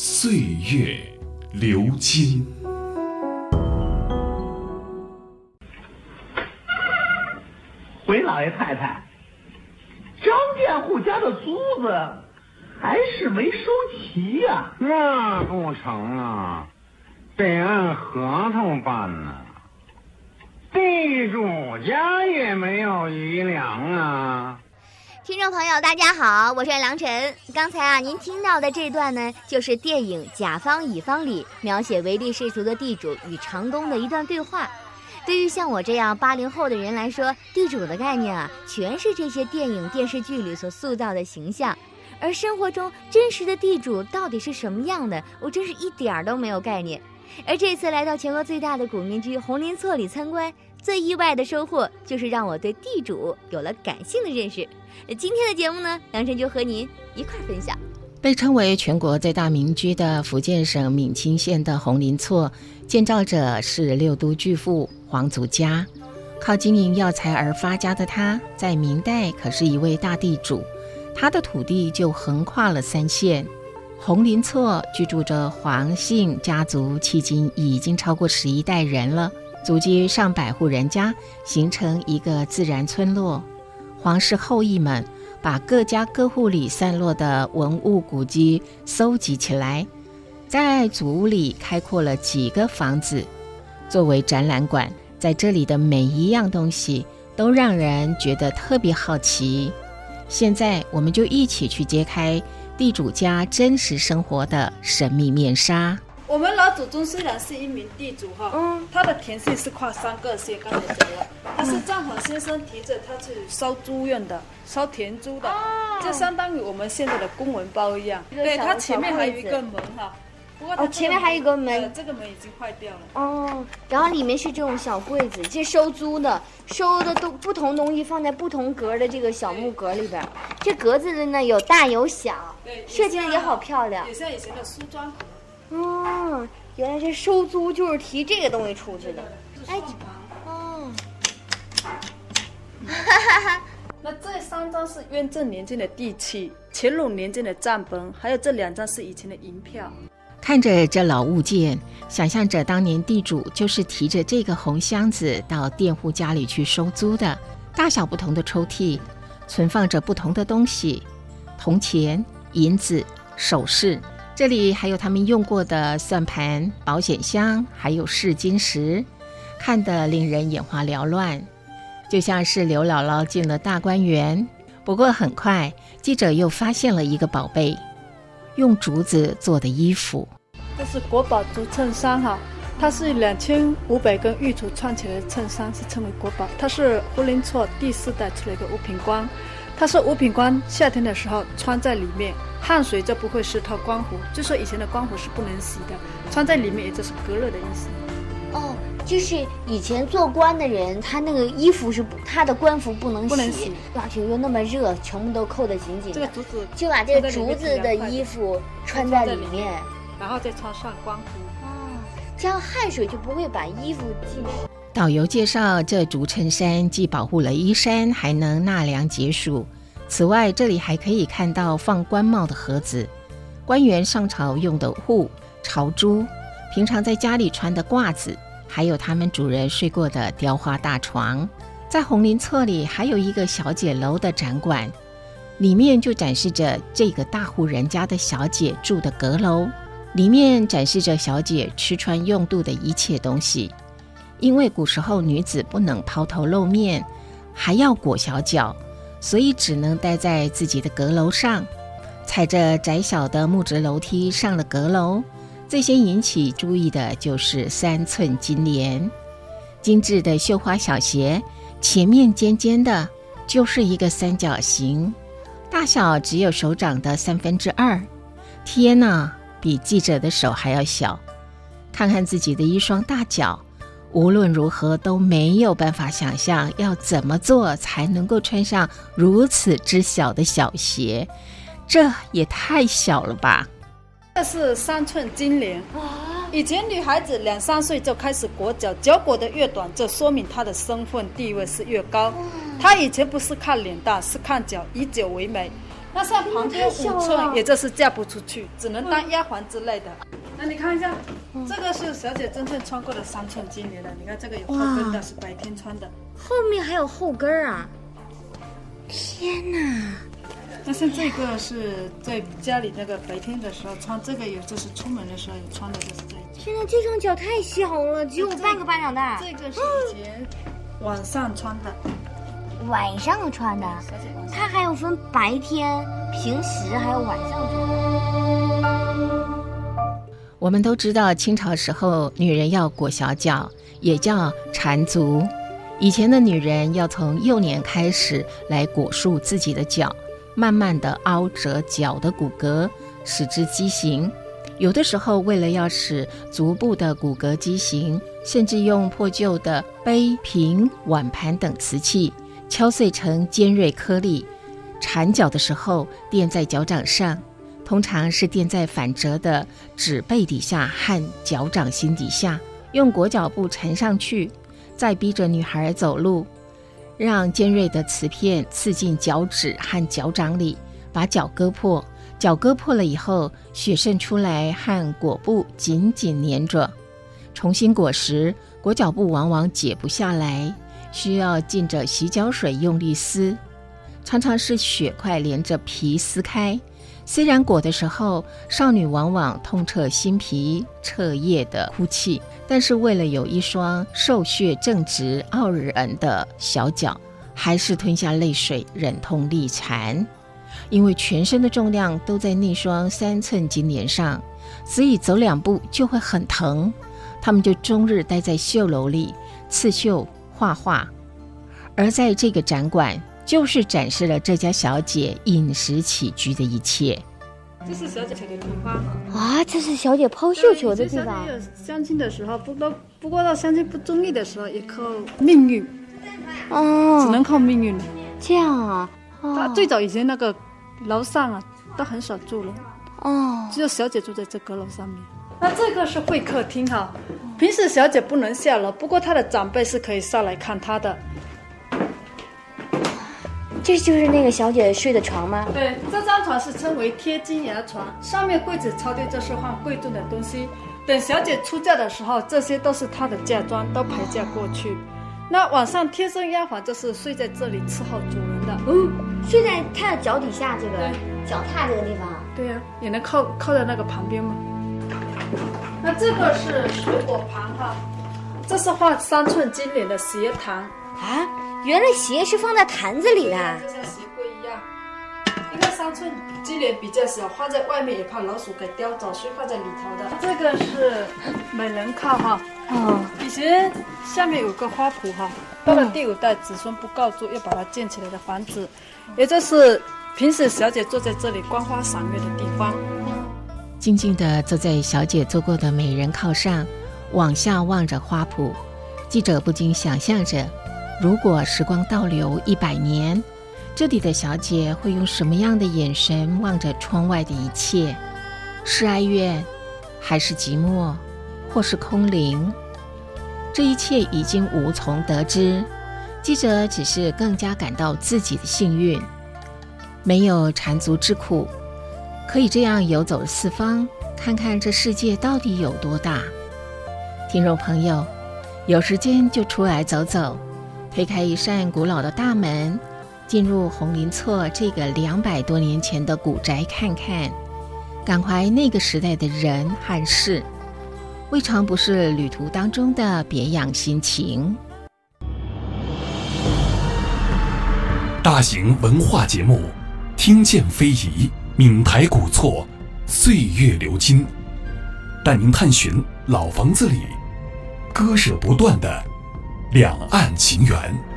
岁月流金。回老爷太太。张佃户家的租子还是没收齐呀？那不成啊，得按合同办呢。地主家也没有余粮啊。听众朋友，大家好，我是梁晨。刚才啊，您听到的这段呢，就是电影《甲方乙方》里描写唯利是图的地主与长工的一段对话。对于像我这样八零后的人来说，地主的概念啊，全是这些电影电视剧里所塑造的形象，而生活中真实的地主到底是什么样的，我真是一点儿都没有概念。而这次来到全国最大的古民居红林厝里参观，最意外的收获就是让我对地主有了感性的认识。今天的节目呢，杨晨就和您一块分享。被称为全国最大民居的福建省闽清县的红林厝，建造者是六都巨富。黄祖家靠经营药材而发家的他，在明代可是一位大地主，他的土地就横跨了三县。红林厝居住着黄姓家族，迄今已经超过十一代人了，足迹上百户人家，形成一个自然村落。皇室后裔们把各家各户里散落的文物古迹搜集起来，在祖屋里开阔了几个房子。作为展览馆，在这里的每一样东西都让人觉得特别好奇。现在，我们就一起去揭开地主家真实生活的神秘面纱。我们老祖宗虽然是一名地主哈，嗯，他的田姓是跨三个县，刚才讲了，他是账房先生提着他去烧猪用的，烧田猪的，就相当于我们现在的公文包一样。对，它前面还有一个门哈。不过哦，前面还有一个门，这个门已经坏掉了。哦，然后里面是这种小柜子，这收租的，收的都不同东西放在不同格的这个小木格里边。这格子的呢有大有小，对，设计的也好漂亮。也像以前的梳妆格。哦，原来这收租就是提这个东西出去的。哎，哦，哈哈哈。那这三张是雍正年间的地契，乾隆年间的账本，还有这两张是以前的银票。看着这老物件，想象着当年地主就是提着这个红箱子到佃户家里去收租的。大小不同的抽屉，存放着不同的东西：铜钱、银子、首饰。这里还有他们用过的算盘、保险箱，还有试金石，看得令人眼花缭乱，就像是刘姥姥进了大观园。不过很快，记者又发现了一个宝贝——用竹子做的衣服。这是国宝竹衬衫哈，它是两千五百根玉竹串起来的衬衫，是称为国宝。它是胡林厝第四代出来的五品官，它是五品官夏天的时候穿在里面，汗水就不会湿透官服。就说以前的官服是不能洗的，穿在里面也就是隔热的意思。哦，就是以前做官的人，他那个衣服是他的官服不能洗，不能洗，而且又那么热，全部都扣得紧紧的。这个竹子就把这个竹子的衣服穿在里面。然后再穿上官服哦，这样汗水就不会把衣服浸湿。导游介绍，这竹衬衫既保护了衣衫，还能纳凉解暑。此外，这里还可以看到放官帽的盒子、官员上朝用的户、朝珠、平常在家里穿的褂子，还有他们主人睡过的雕花大床。在红林侧里还有一个小姐楼的展馆，里面就展示着这个大户人家的小姐住的阁楼。里面展示着小姐吃穿用度的一切东西，因为古时候女子不能抛头露面，还要裹小脚，所以只能待在自己的阁楼上，踩着窄小的木质楼梯上了阁楼。最先引起注意的就是三寸金莲，精致的绣花小鞋，前面尖尖的，就是一个三角形，大小只有手掌的三分之二。天哪！比记者的手还要小。看看自己的一双大脚，无论如何都没有办法想象要怎么做才能够穿上如此之小的小鞋，这也太小了吧！这是三寸金莲。以前女孩子两三岁就开始裹脚，脚裹得越短，就说明她的身份地位是越高。她以前不是看脸大，是看脚，以脚为美。那像旁边五寸，也就是嫁不出去，只能当丫鬟之类的。那你看一下，这个是小姐真正穿过的三寸金莲的。你看这个有后跟的，是白天穿的。后面还有后跟儿啊！天哪！但是这个是在家里那个白天的时候穿，这个也就是出门的时候也穿的，就是这一件。天哪，这双脚太小了，只有半个巴掌大。这个是以前晚上穿的。晚上穿的，它还有分白天、平时还有晚上穿。我们都知道，清朝时候女人要裹小脚，也叫缠足。以前的女人要从幼年开始来裹束自己的脚，慢慢的凹折脚的骨骼，使之畸形。有的时候，为了要使足部的骨骼畸形，甚至用破旧的杯、瓶、碗盘等瓷器。敲碎成尖锐颗粒，缠脚的时候垫在脚掌上，通常是垫在反折的指背底下和脚掌心底下，用裹脚布缠上去，再逼着女孩走路，让尖锐的瓷片刺进脚趾和脚掌里，把脚割破。脚割破了以后，血渗出来和裹布紧紧粘着，重新裹时，裹脚布往往解不下来。需要浸着洗脚水用力撕，常常是血块连着皮撕开。虽然裹的时候，少女往往痛彻心脾，彻夜的哭泣，但是为了有一双瘦削正直、傲人的小脚，还是吞下泪水，忍痛力缠。因为全身的重量都在那双三寸金莲上，所以走两步就会很疼。他们就终日待在绣楼里刺绣。画画，而在这个展馆，就是展示了这家小姐饮食起居的一切。这是小姐的地方啊！这是小姐抛绣球的地方。相亲的时候，不都不过到相亲不中意的时候，也靠命运。哦，只能靠命运了。这样啊？他最早以前那个楼上啊，都很少住了。哦，只有小姐住在这阁楼上面。那这个是会客厅哈。平时小姐不能下楼，不过她的长辈是可以上来看她的。这就是那个小姐睡的床吗？对，这张床是称为贴金牙床，上面柜子朝天就是放贵重的东西。等小姐出嫁的时候，这些都是她的嫁妆，都陪嫁过去。那晚上贴身丫鬟就是睡在这里伺候主人的。嗯，睡在她的脚底下这个脚踏这个地方。对呀，也能靠靠在那个旁边吗？那这个是水果盘哈，这是画三寸金莲的鞋坛啊！原来鞋是放在坛子里的，就像鞋柜一样。因为三寸金莲比较小，放在外面也怕老鼠给叼走，所以放在里头的。这个是美人靠哈，哦，以前下面有个花圃哈，到了第五代子孙不告住，又把它建起来的房子，也就是平时小姐坐在这里观花赏月的地方。静静地坐在小姐坐过的美人靠上，往下望着花圃。记者不禁想象着，如果时光倒流一百年，这里的小姐会用什么样的眼神望着窗外的一切？是哀怨，还是寂寞，或是空灵？这一切已经无从得知。记者只是更加感到自己的幸运，没有缠足之苦。可以这样游走四方，看看这世界到底有多大。听众朋友，有时间就出来走走，推开一扇古老的大门，进入红林厝这个两百多年前的古宅看看，感怀那个时代的人和事，未尝不是旅途当中的别样心情。大型文化节目，听见非遗。闽台古厝，岁月流金，带您探寻老房子里割舍不断的两岸情缘。